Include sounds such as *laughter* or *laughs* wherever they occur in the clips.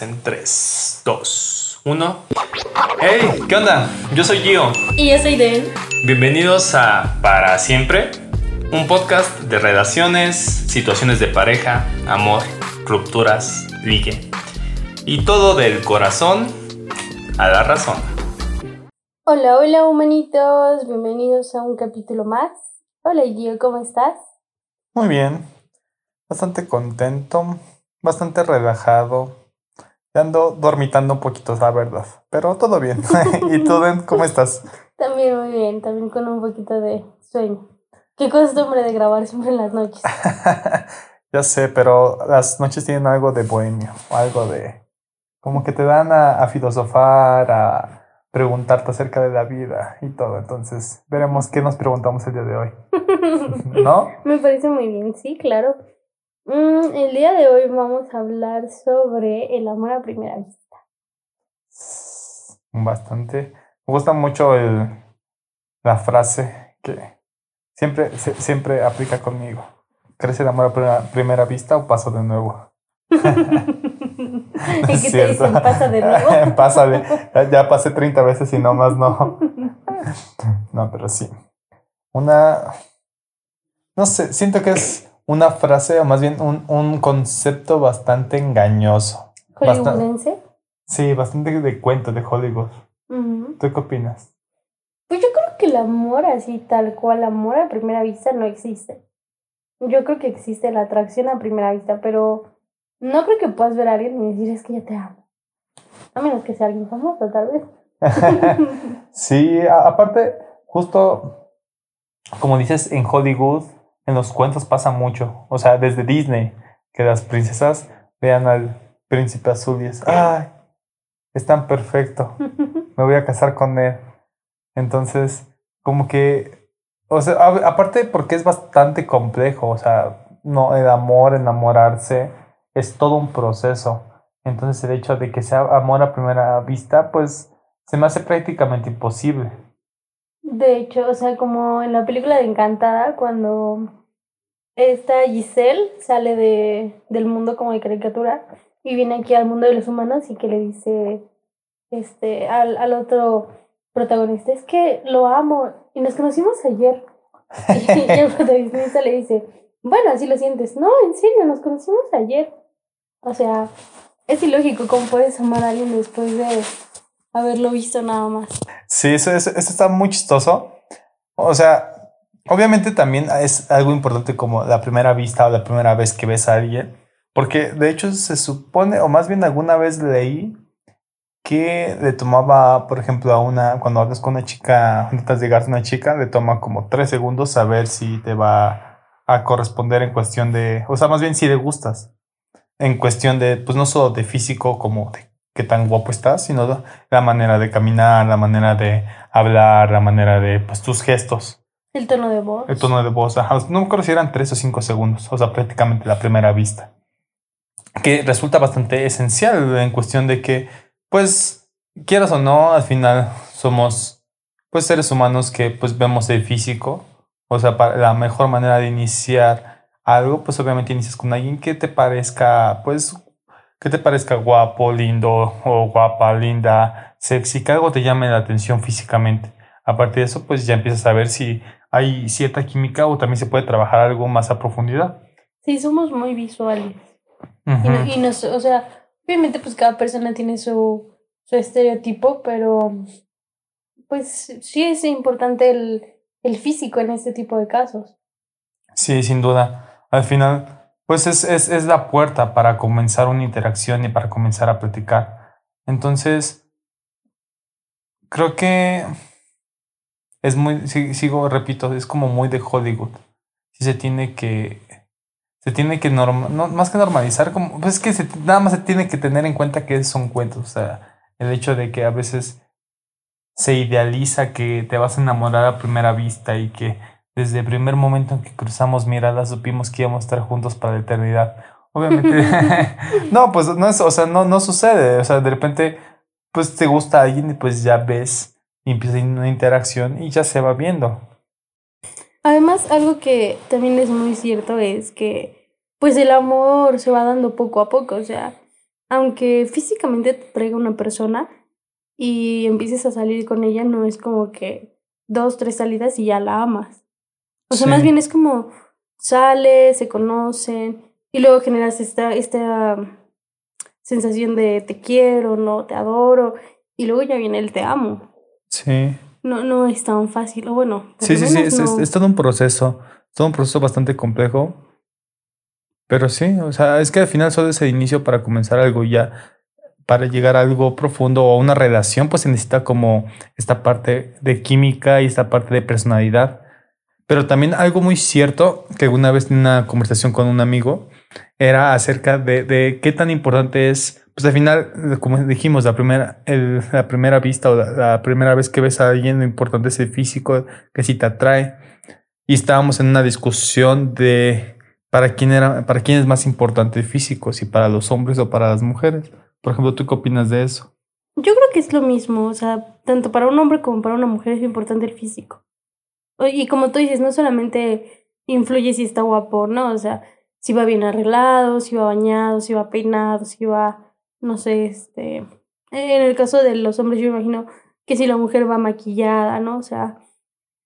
En 3, 2, 1. ¡Hey! ¿Qué onda? Yo soy Gio. Y yo soy Den. Bienvenidos a Para Siempre, un podcast de relaciones, situaciones de pareja, amor, rupturas, ligue. Y todo del corazón a la razón. Hola, hola humanitos, bienvenidos a un capítulo más. Hola Gio, ¿cómo estás? Muy bien, bastante contento, bastante relajado. Ando dormitando un poquito, la verdad, pero todo bien. *laughs* *laughs* ¿Y tú, Den, cómo estás? También muy bien, también con un poquito de sueño. Qué costumbre de grabar siempre en las noches. *laughs* ya sé, pero las noches tienen algo de bohemio, algo de... como que te dan a, a filosofar, a preguntarte acerca de la vida y todo. Entonces, veremos qué nos preguntamos el día de hoy. ¿No? Me parece muy bien, sí, claro. Mm, el día de hoy vamos a hablar sobre el amor a primera vista. Bastante. Me gusta mucho el, la frase que siempre, se- siempre aplica conmigo. ¿Crees el amor a primera, primera vista o paso de nuevo? *laughs* ¿Y es qué te dicen? ¿Pasa de *laughs* nuevo? *laughs* Pásale. Ya, ya pasé 30 veces y no más no. No, pero sí. Una. No sé, siento que es una frase o más bien un, un concepto bastante engañoso. ¿Hollywoodense? Sí, bastante de cuento de Hollywood. ¿Tú qué opinas? Pues yo creo que el amor así tal cual, amor a primera vista no existe. Yo creo que existe la atracción a primera vista, pero no creo que puedas ver a alguien y decir es que ya te amo. A menos que sea alguien famoso, tal vez. *laughs* Sí, aparte, justo como dices, en Hollywood, en los cuentos pasa mucho. O sea, desde Disney, que las princesas vean al príncipe azul y es, ¡ay! Es tan perfecto. *laughs* Me voy a casar con él. Entonces, como que, o sea, a- aparte porque es bastante complejo, o sea, no, el amor, enamorarse, es todo un proceso. Entonces, el hecho de que sea amor a primera vista, pues se me hace prácticamente imposible. De hecho, o sea, como en la película de Encantada, cuando esta Giselle sale de, del mundo como de caricatura y viene aquí al mundo de los humanos y que le dice este al, al otro protagonista, es que lo amo y nos conocimos ayer. *laughs* *laughs* Y el protagonista le dice, bueno, así lo sientes. No, en serio, nos conocimos ayer. O sea, es ilógico cómo puedes amar a alguien después de haberlo visto nada más. Sí, eso, eso, eso está muy chistoso. O sea, obviamente también es algo importante como la primera vista o la primera vez que ves a alguien. Porque de hecho se supone, o más bien alguna vez leí que le tomaba, por ejemplo, a una, cuando hablas con una chica, de llegar a una chica, le toma como tres segundos saber si te va a corresponder en cuestión de, o sea, más bien si le gustas. En cuestión de, pues no solo de físico como de qué tan guapo estás, sino la manera de caminar, la manera de hablar, la manera de, pues tus gestos, El tono de voz. el tono de voz. Ajá, No me acuerdo si eran tres o cinco segundos, o sea, prácticamente la primera vista. Que resulta bastante esencial en cuestión de que, pues, quieras o no, al final somos, pues, seres humanos que, pues, vemos el físico. O sea, para la mejor manera de iniciar algo, pues, obviamente inicias con alguien que te parezca, pues, que te parezca guapo, lindo, o guapa, linda, sexy, que algo te llame la atención físicamente. A partir de eso, pues, ya empiezas a ver si hay cierta química o también se puede trabajar algo más a profundidad. Sí, somos muy visuales. Y, no- y nos, o sea, obviamente pues cada persona tiene su, su estereotipo, pero pues sí es importante el, el físico en este tipo de casos. Sí, sin duda. Al final, pues es, es, es la puerta para comenzar una interacción y para comenzar a platicar. Entonces, creo que es muy, si- sigo, repito, es como muy de Hollywood. Sí se tiene que, se tiene que norma, no, más que normalizar, como, pues es que nada más se tiene que tener en cuenta que son cuentos. O sea, el hecho de que a veces se idealiza que te vas a enamorar a primera vista y que desde el primer momento en que cruzamos miradas supimos que íbamos a estar juntos para la eternidad. Obviamente, *laughs* no, pues no es, o sea, no, no sucede. O sea, de repente, pues te gusta alguien y pues ya ves y empieza una interacción y ya se va viendo. Además, algo que también es muy cierto es que pues el amor se va dando poco a poco, o sea, aunque físicamente te traiga una persona y empieces a salir con ella, no es como que dos, tres salidas y ya la amas. O sea, más bien es como sales, se conocen y luego generas esta, esta sensación de te quiero, no te adoro y luego ya viene el te amo. Sí. No, no es tan fácil, o bueno, Sí, sí, sí, es, no. es todo un proceso, es todo un proceso bastante complejo. Pero sí, o sea, es que al final solo es el inicio para comenzar algo y ya, para llegar a algo profundo o a una relación, pues se necesita como esta parte de química y esta parte de personalidad. Pero también algo muy cierto, que una vez en una conversación con un amigo, era acerca de, de qué tan importante es, pues al final, como dijimos, la primera, la primera vista o la, la primera vez que ves a alguien, lo importante es el físico, que si te atrae. Y estábamos en una discusión de para quién era, para quién es más importante el físico, si para los hombres o para las mujeres. Por ejemplo, ¿tú qué opinas de eso? Yo creo que es lo mismo, o sea, tanto para un hombre como para una mujer es importante el físico. Y como tú dices, no solamente influye si está guapo, ¿no? O sea, si va bien arreglado, si va bañado, si va peinado, si va, no sé, este... En el caso de los hombres, yo imagino que si la mujer va maquillada, ¿no? O sea,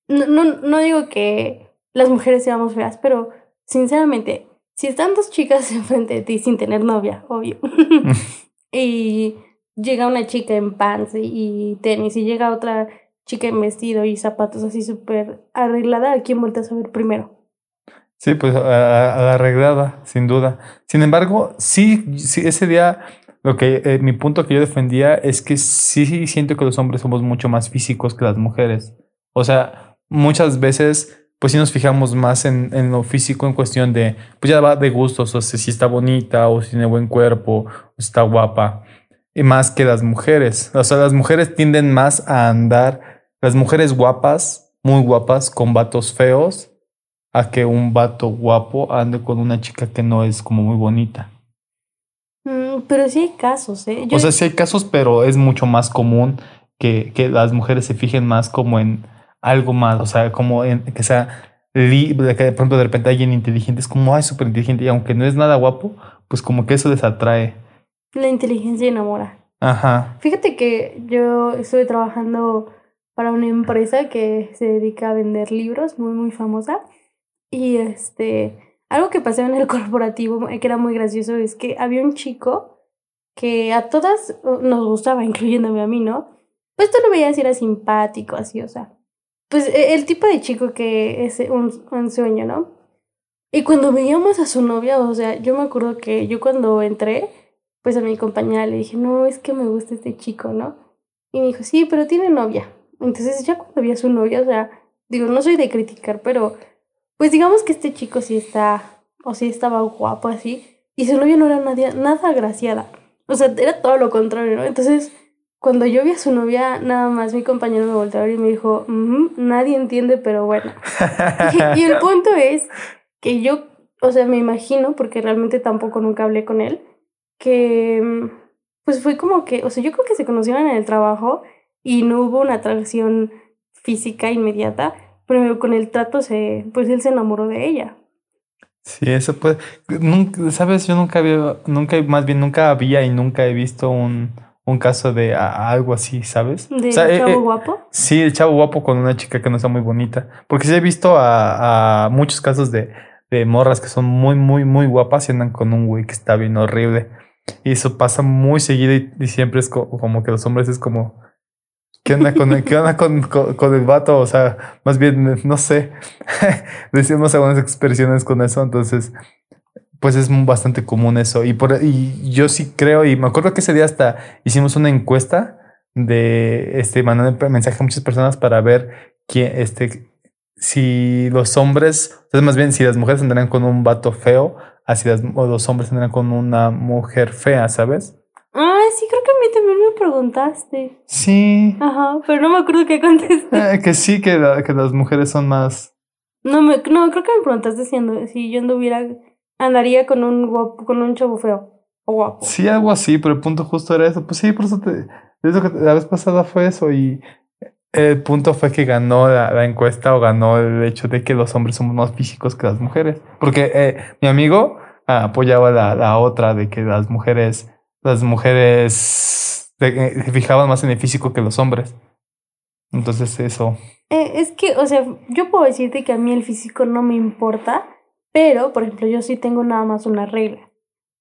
no, no, no digo que las mujeres seamos feas, pero sinceramente, si están dos chicas *laughs* enfrente de ti sin tener novia, obvio, *laughs* y llega una chica en pants y tenis y llega otra chica en vestido y zapatos así súper arreglada, ¿a quién vueltas a ver primero? Sí, pues a, a- a la arreglada, sin duda. Sin embargo, sí, sí, ese día lo que eh, mi punto que yo defendía es que sí, siento que los hombres somos mucho más físicos que las mujeres. O sea, muchas veces pues sí nos fijamos más en, en lo físico en cuestión de, pues ya va de gustos, o sea, si está bonita o si tiene buen cuerpo o si está guapa. Y más que las mujeres. O sea, las mujeres tienden más a andar, las mujeres guapas, muy guapas, con vatos feos, a que un vato guapo ande con una chica que no es como muy bonita. Pero sí hay casos, ¿eh? Yo, O sea, sí hay casos, pero es mucho más común que, que las mujeres se fijen más como en algo más, o sea, como en que sea, li- de que de pronto de repente alguien inteligente es como, ay, súper inteligente, y aunque no es nada guapo, pues como que eso les atrae. la inteligencia enamora. Ajá. Fíjate que yo estuve trabajando para una empresa que se dedica a vender libros, muy, muy famosa. Y este, algo que pasaba en el *laughs* corporativo, que era muy gracioso, es que había un chico que a todas uh, nos gustaba, *laughs* incluyéndome a mí, ¿no? Pues tú lo veías era simpático, así, o sea. Pues e- el tipo de chico que es un, un sueño, ¿no? Y cuando veíamos a su novia, o sea, yo me acuerdo que yo cuando entré, pues a mi compañera le dije, no, es que me gusta este chico, ¿no? Y me dijo, sí, pero tiene novia. Entonces ya cuando vi a su novia, o sea, digo, no soy de criticar, pero pues digamos que este chico sí está, o sí estaba guapo así, y su novia no era nadie, nada agraciada. O sea, era todo lo contrario, ¿no? Entonces, cuando yo vi a su novia, nada más mi compañero me volteó a ver y me dijo, "Ujú, nadie entiende, pero bueno. *laughs* y el punto es que yo, o sea, me imagino, porque realmente tampoco nunca hablé con él, que mm, pues fue como que, o sea, yo creo que se conocieron en el trabajo y no hubo una atracción física inmediata, pero con el trato se, pues él se enamoró de ella. Sí, eso puede. Nunca, Sabes, yo nunca había, nunca, más bien nunca había y nunca he visto un, un caso de a- algo así, ¿sabes? De O sea, eh, chavo eh, guapo. Sí, el chavo guapo con una chica que no está muy bonita. Porque sí he visto a, a muchos casos de, de morras que son muy, muy, muy guapas y andan con un güey que está bien horrible. Y eso pasa muy seguido y, y siempre es co- como que los hombres es como, ¿qué onda con el, qué onda con, con, el vato? O sea, más bien, no sé. *laughs* Decimos algunas expresiones con eso, entonces, pues es bastante común eso. Y, por, y yo sí creo, y me acuerdo que ese día hasta hicimos una encuesta de este mandando mensaje a muchas personas para ver quién, este, si los hombres, o más bien si las mujeres andarán con un vato feo, así las, o los hombres andarán con una mujer fea, ¿sabes? Ah, sí, creo que a mí también me preguntaste. Sí. Ajá, pero no me acuerdo qué contesté. Eh, que sí, que, la- que las mujeres son más. No, me, no, creo que me preguntaste si, ando- si yo anduviera, andaría con un guapo, con un chavo feo o guapo. Sí, algo así, pero el punto justo era eso. Pues sí, por eso te. Eso que la vez pasada fue eso y el punto fue que ganó la, la encuesta o ganó el hecho de que los hombres somos más físicos que las mujeres. Porque eh, mi amigo apoyaba la, la otra de que las mujeres las mujeres se fijaban más en el físico que los hombres. Entonces eso. Eh, es que, o sea, yo puedo decirte que a mí el físico no me importa, pero, por ejemplo, yo sí tengo nada más una regla.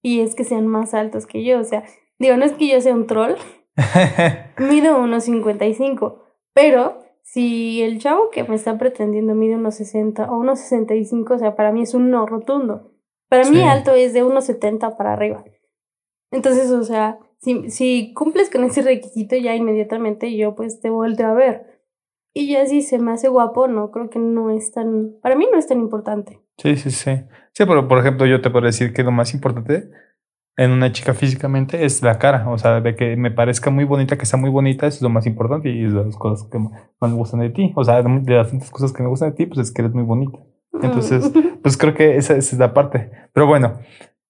Y es que sean más altos que yo. O sea, digo, no es que yo sea un troll. *laughs* mido unos 55. Pero si el chavo que me está pretendiendo mide unos 60 o unos 65, o sea, para mí es un no rotundo. Para mí alto es de unos 70 para arriba. Entonces, o sea, si, si cumples con ese requisito, ya inmediatamente yo pues te volteo a ver. Y ya si se me hace guapo, no, creo que no es tan, para mí no es tan importante. Sí, sí, sí. Sí, pero por ejemplo, yo te puedo decir que lo más importante en una chica físicamente es la cara. O sea, de que me parezca muy bonita, que sea muy bonita, eso es lo más importante y es de las cosas que más me gustan de ti. O sea, de las tantas cosas que me gustan de ti, pues es que eres muy bonita. Entonces, mm. *laughs* pues creo que esa, es la parte. Pero bueno,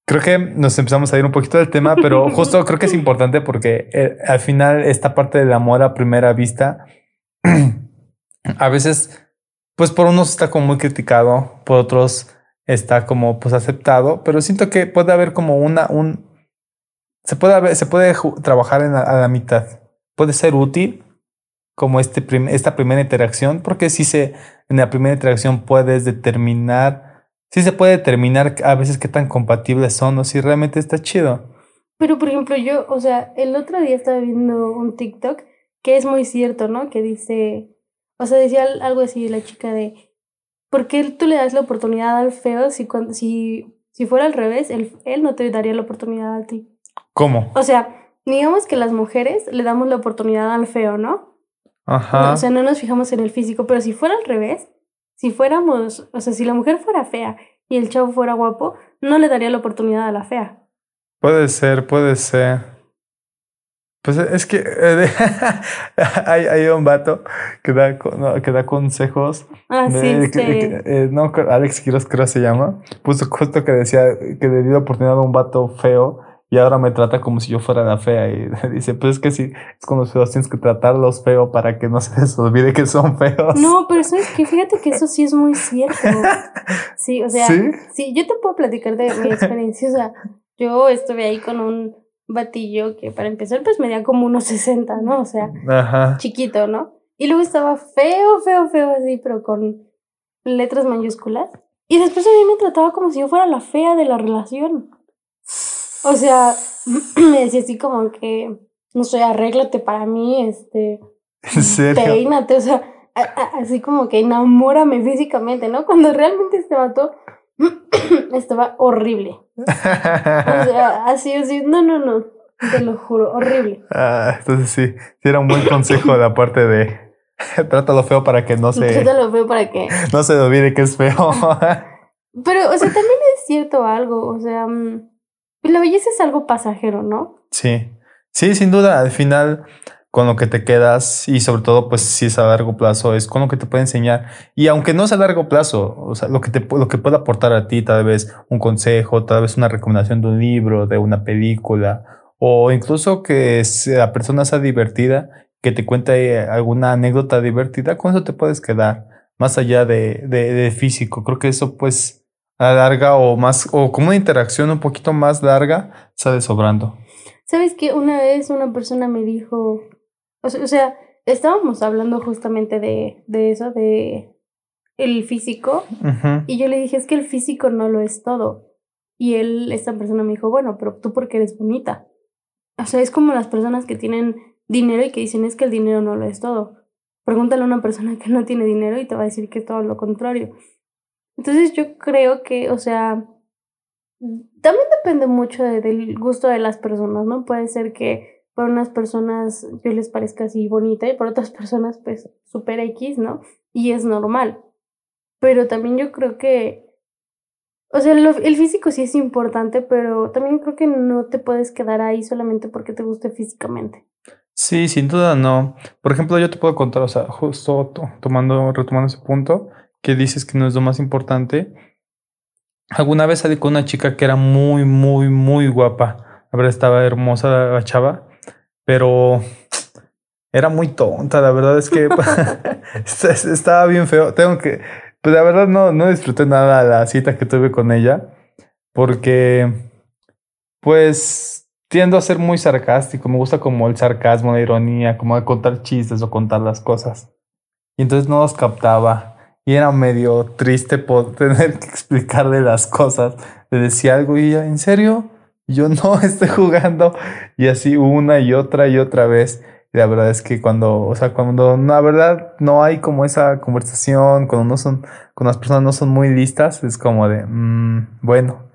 creo que nos empezamos a ir un poquito del tema, pero *laughs* justo creo que es importante porque eh, al final esta parte del amor a primera vista, *clears throat* a veces, pues por unos está como muy criticado, por otros está como pues aceptado, pero siento que puede haber como una, un, se puede, haber, se puede trabajar en a la mitad. Puede ser útil como este esta primera interacción, porque si se, en la primera interacción puedes determinar, si se puede determinar a veces qué tan compatibles son o si realmente está chido. Pero por ejemplo, yo, o sea, el otro día estaba viendo un TikTok que es muy cierto, ¿no? Que dice, o sea, decía algo así la chica de, ¿por qué tú le das la oportunidad al feo si, cuando, si, si fuera al revés, él, él no te daría la oportunidad a ti? ¿Cómo? O sea, digamos que las mujeres le damos la oportunidad al feo, ¿no? Ajá. o sea, no nos fijamos en el físico, pero si fuera al revés, si fuéramos, o sea, si la mujer fuera fea y el chavo fuera guapo, no le daría la oportunidad a la fea. Puede ser, puede ser. Pues es que eh, *laughs* hay, hay, un vato que da, que da consejos. Ah, sí, sí. Eh, no, Alex Quiroz creo se llama. Puso justo que decía que le dio oportunidad a un vato feo y ahora me trata como si yo fuera la fea. Y *laughs* dice, pues es que si es con los feos tienes que tratarlos feo para que no *laughs* se les olvide que son feos. No, pero eso es que fíjate que eso sí es muy cierto. *laughs* Sí, o sea, ¿Sí? sí, yo te puedo platicar de mi experiencia. O sea, yo estuve ahí con un batillo que para empezar pues medía como unos 60, ¿no? O sea, chiquito, ¿no? Y luego estaba feo, feo, feo así, pero con letras mayúsculas. Y después a mí me trataba como si yo fuera la fea de la relación. O sea, *clears throat* me decía así como que, no sé, arréglate para mí, este... ¿En serio? Peínate, o sea, así como que enamórame físicamente, ¿no? Cuando realmente este vato *clears throat* estaba horrible. O *laughs* sea, así, así, no, no, no, te lo juro, horrible. Ah, entonces sí, sí era un buen consejo de la parte de *laughs* trátalo feo para que no se... Trátalo feo para que... *laughs* No se olvide que es feo. Pero, o sea, también es cierto algo, o sea, mm, la belleza es algo pasajero, ¿no? Sí, sí, sin duda, al final con lo que te quedas y sobre todo pues si es a largo plazo es con lo que te puede enseñar. Y aunque no es a largo plazo o sea lo que te lo que puede aportar a ti tal vez un consejo tal vez una recomendación de un libro de una película o incluso que la persona sea divertida que te cuente alguna anécdota divertida con eso te puedes quedar más allá de, de, de físico. Creo que eso pues larga o más o como una interacción un poquito más larga sale sobrando ¿Sabes que Una vez una persona me dijo, o sea, estábamos hablando justamente de, de eso, de el físico, y yo le dije, es que el físico no lo es todo. Y él, esta persona me dijo, bueno, pero tú porque eres bonita. O sea, es como las personas que tienen dinero y que dicen, es que el dinero no lo es todo. Pregúntale a una persona que no tiene dinero y te va a decir que es todo lo contrario. Entonces yo creo que, o sea, también depende mucho del gusto de las personas, ¿no? Puede ser que por unas personas yo les parezca así bonita y por otras *laughs* personas pues super X, ¿no? Y es normal. Pero también yo creo que, o sea, el físico sí es importante, pero también creo que no te puedes quedar ahí solamente porque te guste físicamente. Sí, sin duda no. Por ejemplo, yo te puedo contar, o sea, justo tomando, retomando ese punto, que dices que no es lo más importante. Alguna vez salí con una chica que era muy, muy, muy guapa. A ver, estaba hermosa la chava pero era muy tonta, la verdad es que *laughs* *laughs* estaba bien feo. Tengo que, pues la verdad no, no disfruté nada la cita que tuve con ella, porque, pues, tiendo a ser muy sarcástico, me gusta como el sarcasmo, la ironía, como de contar chistes o contar las cosas. Y entonces no los captaba. Y era medio triste por *laughs* tener que explicarle las cosas. Le decía algo y ella, ¿en serio? Yo no *laughs* estoy jugando. Y así una y otra y otra vez. Y la verdad es que cuando, o sea, cuando la verdad no hay como esa conversación, cuando no son, cuando las personas no son muy listas, es como de, mm, bueno,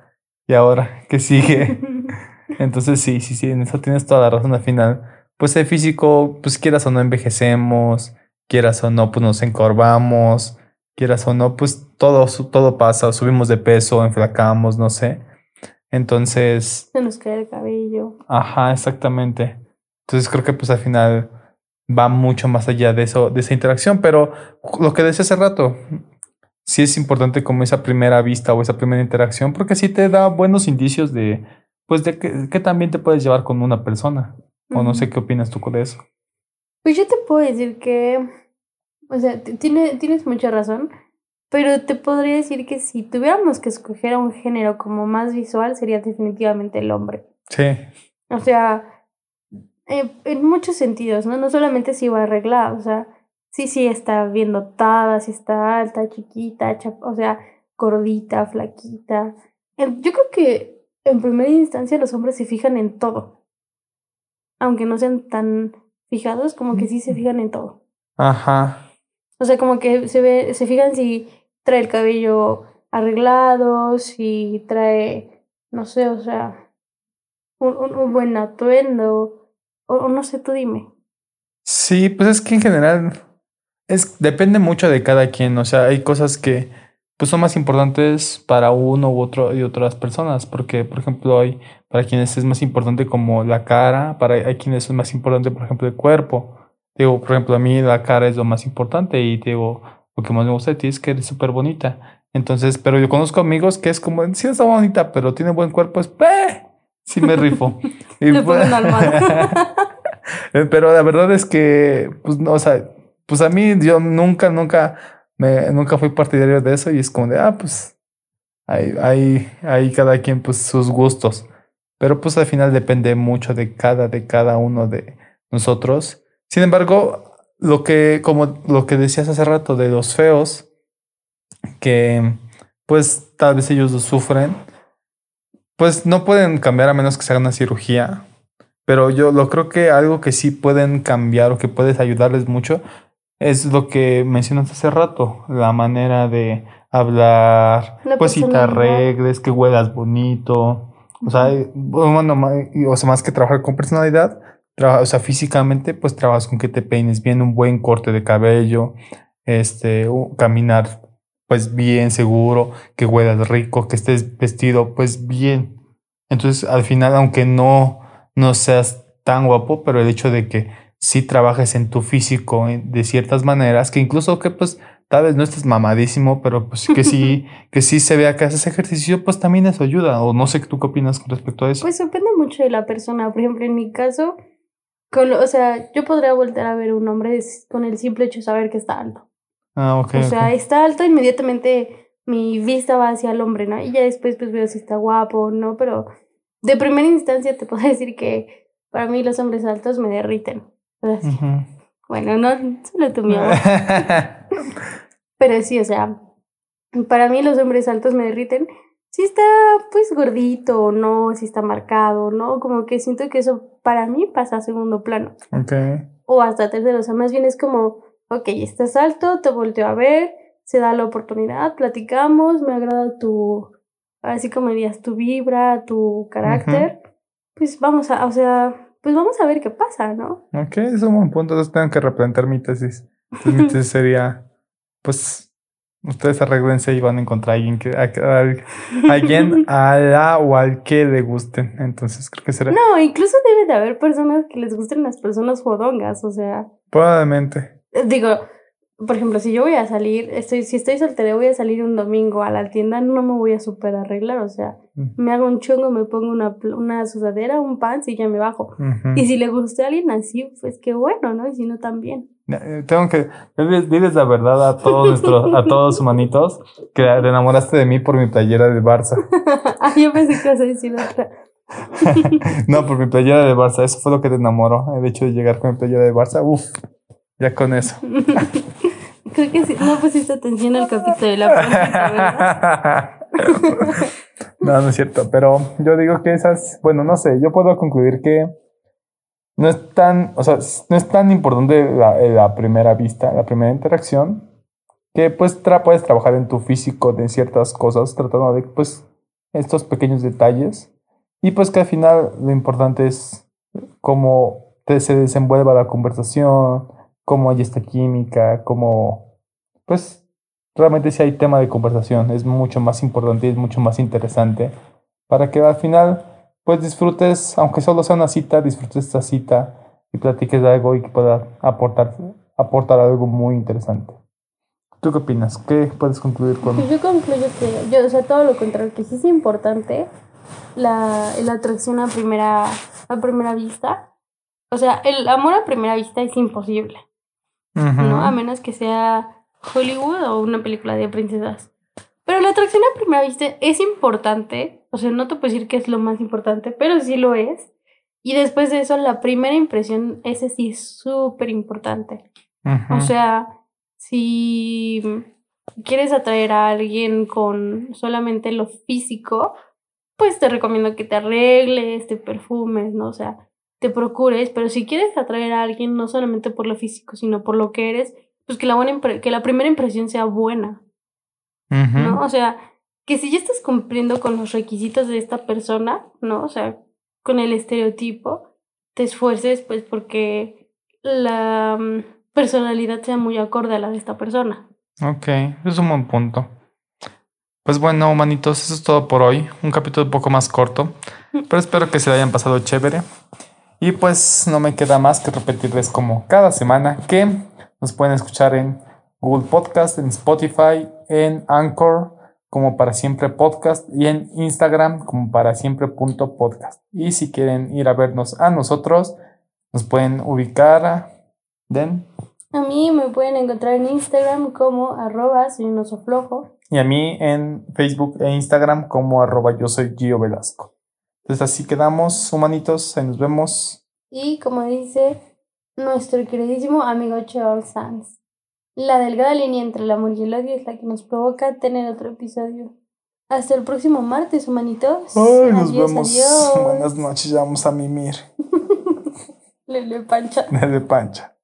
¿y ahora *laughs* qué sigue? Entonces sí, sí, sí, en eso tienes toda la razón al final. Pues el físico, pues quieras o no envejecemos, quieras o no, pues nos encorvamos, quieras o no, pues todo, todo pasa, subimos de peso, enflacamos, no sé. Entonces... Se nos cae el cabello. Ajá, exactamente. Entonces creo que pues al final va mucho más allá de eso, de esa interacción, pero lo que decía hace rato, sí es importante como esa primera vista o esa primera interacción, porque sí te da buenos indicios de, pues de que, también te puedes llevar con una persona. O no sé qué opinas tú con eso. Pues yo te puedo decir que, o sea, tiene, tienes mucha razón, pero te podría decir que si tuviéramos que escoger un género como más visual, sería definitivamente el hombre. Sí. O sea, eh, en muchos sentidos, ¿no? No solamente si va arreglado, o sea, sí, sí está bien dotada, si está alta, chiquita, o sea, gordita, flaquita. Yo creo que en primera instancia los hombres se fijan en todo. Aunque no sean tan fijados, como que sí se fijan en todo. Ajá. O sea, como que se ve, se fijan si trae el cabello arreglado, si trae, no sé, o sea, un, un, buen atuendo, o, no sé, tú dime. Sí, pues es que en general es depende mucho de cada quien, o sea, hay cosas que pues son más importantes para uno u otro y otras personas, porque por ejemplo hay para quienes es más importante como la cara, para hay quienes es más importante por ejemplo el cuerpo. Digo, por ejemplo, a mí la cara es lo más importante y digo, lo que más me gusta de ti es que eres súper bonita. Entonces, pero yo conozco amigos que es como, sí está bonita, pero tiene buen cuerpo, es ¡peh! Sí me rifo. *laughs* y Le pues, *laughs* pero la verdad es que, pues, no, o sea, pues a mí yo nunca, nunca me, nunca fui partidario de eso y es como de, ah, pues hay, hay, hay cada quien pues sus gustos. Pero pues al final depende mucho de cada, de cada uno de nosotros. Sin embargo, lo que, como lo que decías hace rato de los feos, que pues tal vez ellos lo sufren, pues no pueden cambiar a menos que se haga una cirugía. Pero yo lo creo que algo que sí pueden cambiar o que puedes ayudarles mucho es lo que mencionaste hace rato, la manera de hablar, pues si te arregles, que huelas bonito, o sea, bueno, o sea, más que trabajar con personalidad, o sea, físicamente, pues trabajas con que te peines bien, un buen corte de cabello, este, caminar pues bien seguro, que huelas rico, que estés vestido pues bien. Entonces, al final, aunque no, no seas tan guapo, pero el hecho de que si trabajes en tu físico de ciertas maneras, que incluso que pues tal vez no estés mamadísimo, pero pues que sí, *laughs* que sí se vea que haces ejercicio, pues también eso ayuda. O no sé tú qué opinas con respecto a eso. Pues depende mucho de la persona. Por ejemplo, en mi caso, con, o sea, yo podría volver a ver un hombre con el simple hecho de saber que está alto. Ah, ok. O sea, está alto, inmediatamente mi vista va hacia el hombre, ¿no? Y ya después pues veo si está guapo o no, pero de primera instancia te puedo *laughs* decir que para mí los hombres altos me derriten. Bueno, no solo tu miedo. *laughs* Pero sí, o sea, para mí los hombres altos me derriten. Si está pues gordito o no, si está marcado, ¿no? Como que siento que eso para mí pasa a segundo plano. Okay. O hasta tercero. O sea, más bien es como, ok, estás alto, te volteo a ver, se da la oportunidad, platicamos, me agrada tu, así como dirías, tu vibra, tu carácter. Pues vamos a, o sea, pues vamos a ver qué pasa, ¿no? Ok, es un buen punto. Entonces tengo que replantear mi tesis. mi *laughs* tesis sería, pues, ustedes arreglense y van a encontrar a alguien que a, alguien a la o al que le gusten. Entonces creo que será. No, incluso debe de haber personas que les gusten las personas fodongas, o sea. Probablemente. Digo, por ejemplo, si yo voy a salir, estoy, si estoy soltera, voy a salir un domingo a la tienda, no me voy a super arreglar, o sea, mm. me hago un chongo, me pongo una, una sudadera, un pants y ya me bajo. Y si le gusta a alguien así, pues qué bueno, ¿no? Y si no, también. Eh, tengo que, diles la verdad a todos nuestros, a todos humanitos, que te enamoraste de mí por mi playera de Barça. *laughs* ah, yo pensé que ibas a decir otra. *laughs* no, por mi playera de Barça. Eso fue lo que te enamoró. El hecho de llegar con mi playera de Barça. Uf, ya con eso. *laughs* Creo que sí, no pusiste atención al capítulo de la política, ¿verdad? no, no es cierto. Pero yo digo que esas, bueno, no sé, yo puedo concluir que no es tan, o sea, no es tan importante la, la primera vista, la primera interacción, que pues tra puedes trabajar en tu físico de ciertas cosas, tratando de pues estos pequeños detalles. Y pues que al final lo importante es cómo te, se desenvuelva la conversación, cómo hay esta química, cómo pues realmente si hay tema de conversación, es mucho más importante y es mucho más interesante para que al final pues disfrutes, aunque solo sea una cita, disfrutes esta cita y platiques de algo y que pueda aportar, aportar algo muy interesante. ¿Tú qué opinas? ¿Qué puedes concluir con...? Pues yo concluyo que, yo, o sea, todo lo contrario, que sí es importante la, la atracción a primera, a primera vista. O sea, el amor a primera vista es imposible, ¿no? A menos que sea Hollywood o una película de princesas. Pero la atracción a primera vista es importante. O sea, no te puedo decir que es lo más importante, pero sí lo es. Y después de eso, la primera impresión, ese sí es súper importante. O sea, si quieres atraer a alguien con solamente lo físico, pues te recomiendo que te arregles, te perfumes, ¿no? O sea, te procures, pero si quieres atraer a alguien no solamente por lo físico, sino por lo que eres, pues que la, buena que la primera impresión sea buena, ¿no? O sea, que si ya estás cumpliendo con los requisitos de esta persona, ¿no? O sea, con el estereotipo, te esfuerces pues porque la mm, personalidad sea muy acorde a la de esta persona. Ok, es un buen punto. Pues bueno, humanitos, eso es todo por hoy. Un capítulo un poco más corto, pero espero que se lo hayan pasado chévere. Y pues no me queda más que repetirles como cada semana que nos pueden escuchar en Google Podcast, en Spotify, en Anchor, como para siempre podcast, y en Instagram, como para siempre punto podcast. Y si quieren ir a vernos a nosotros, nos pueden ubicar. Den. A mí me pueden encontrar en Instagram como arroba soy un oso flojo. Y a mí en Facebook e Instagram como arroba yo soy Gio Velasco. Entonces así quedamos, humanitos, ahí nos vemos. Y como dice nuestro queridísimo amigo Charles Sands, la delgada línea entre el amor y el odio es la que nos provoca tener otro episodio. Hasta el próximo martes, humanitos. Ay, nos vemos. Buenas noches, ya vamos a mimir. *laughs* Lele Pancha. Lele Pancha.